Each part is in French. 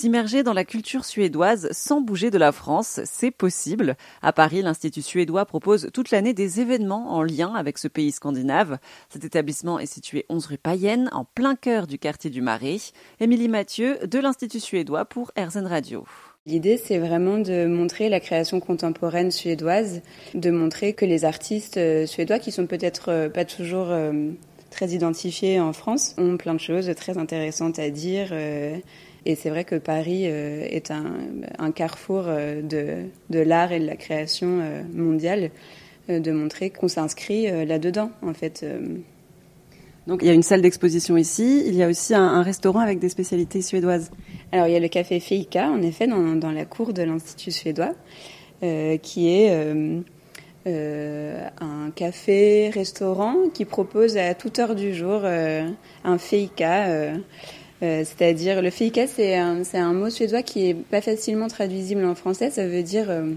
S'immerger dans la culture suédoise sans bouger de la France, c'est possible. À Paris, l'Institut suédois propose toute l'année des événements en lien avec ce pays scandinave. Cet établissement est situé 11 rue Payenne, en plein cœur du quartier du Marais. Émilie Mathieu de l'Institut suédois pour RZN Radio. L'idée, c'est vraiment de montrer la création contemporaine suédoise, de montrer que les artistes euh, suédois, qui sont peut-être euh, pas toujours euh, très identifiés en France, ont plein de choses très intéressantes à dire et c'est vrai que Paris euh, est un, un carrefour euh, de, de l'art et de la création euh, mondiale, de montrer qu'on s'inscrit là-dedans, en fait. Donc il y a une salle d'exposition ici, il y a aussi un, un, restaurant avec des spécialités suédoises. Alors il y a le café Feika, en effet, dans, dans la cour de l'Institut suédois, euh, qui est euh, euh, un café-restaurant qui propose à toute heure du jour un Feika euh, c'est-à-dire, le feika, c'est un, mot suédois qui est pas facilement traduisible en français. Ça veut dire euh,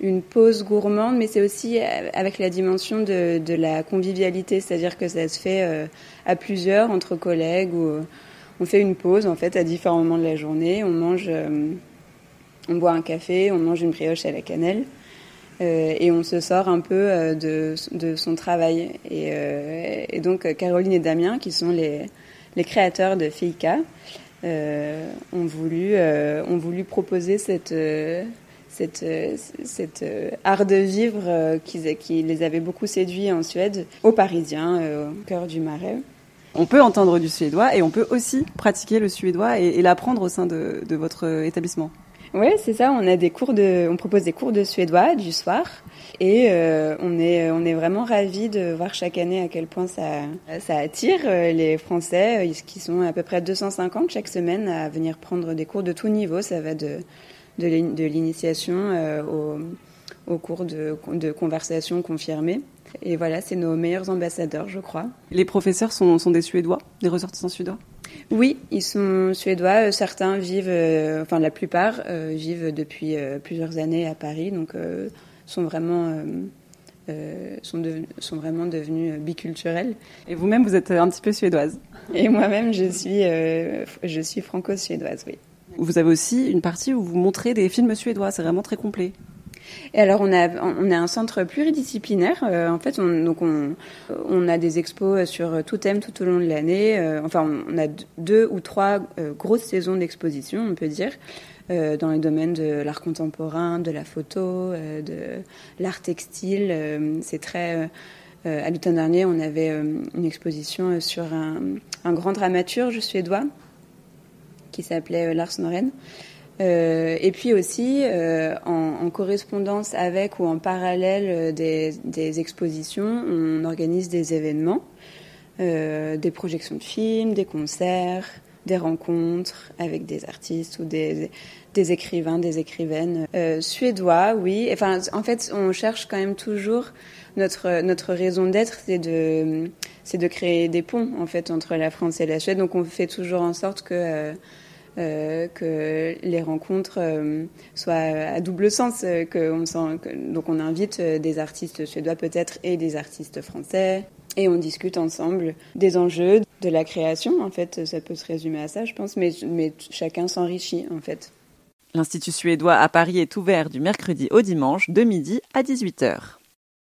une pause gourmande, mais c'est aussi euh, avec la dimension de, la convivialité, c'est-à-dire que ça se fait à plusieurs, entre collègues, on fait une pause en fait à différents moments de la journée. On mange, on boit un café, on mange une brioche à la cannelle. Et on se sort un peu de, de son travail. Et, et donc Caroline et Damien, qui sont les, créateurs de euh, ont, voulu, euh, proposer cette, euh, art de vivre qui, les avait beaucoup séduits en Suède, aux Parisiens, au cœur du Marais. On peut entendre du suédois et on peut aussi pratiquer le suédois et, l'apprendre au sein de votre établissement. Oui, c'est ça. On a des cours de, on propose des cours de suédois du soir, et euh, on est, on est vraiment ravis de voir chaque année à quel point ça, ça attire euh, les Français, euh, qui sont à peu près 250 chaque semaine à venir prendre des cours de tout niveau. Ça va de, de l'initiation euh, au, au cours de, de conversation confirmée. Et voilà, c'est nos meilleurs ambassadeurs, je crois. Les professeurs sont, sont des Suédois, des ressortissants suédois? Oui, ils sont suédois. Euh, certains vivent, euh, enfin la plupart euh, vivent depuis euh, plusieurs années à Paris, donc sont vraiment sont, de, sont vraiment devenus biculturels. Et vous-même, vous êtes un petit peu suédoise. Et moi-même, je suis je suis franco-suédoise, oui. Vous avez aussi une partie où vous montrez des films suédois. C'est vraiment très complet. Et alors on a on a un centre pluridisciplinaire. Euh, en fait, on, donc on on a des expos sur tout thème tout au long de l'année. Euh, enfin, on a deux ou trois euh, grosses saisons d'exposition, on peut dire. Euh, dans les domaines de l'art contemporain, de la photo, euh, de l'art textile. Euh, c'est très à l'automne dernier, on avait une exposition sur un, un grand dramaturge suédois qui s'appelait Lars Noren. Euh, et puis aussi, euh, en, correspondance avec ou en parallèle euh, des, expositions, on organise des événements, des projections de films, des concerts, des rencontres avec des artistes ou des, des écrivains, des écrivaines suédois, oui. Enfin, en fait, on cherche quand même toujours notre notre raison d'être, c'est de c'est de créer des ponts en fait entre la France et la Suède. Donc, on fait toujours en sorte que euh, que les rencontres euh, soient à double sens. Euh, que donc on invite des artistes suédois peut-être et des artistes français. Et on discute ensemble des enjeux de la création. En fait, ça peut se résumer à ça, je pense, mais, mais chacun s'enrichit, en fait. L'Institut suédois à Paris est ouvert du mercredi au dimanche, de midi à 18h.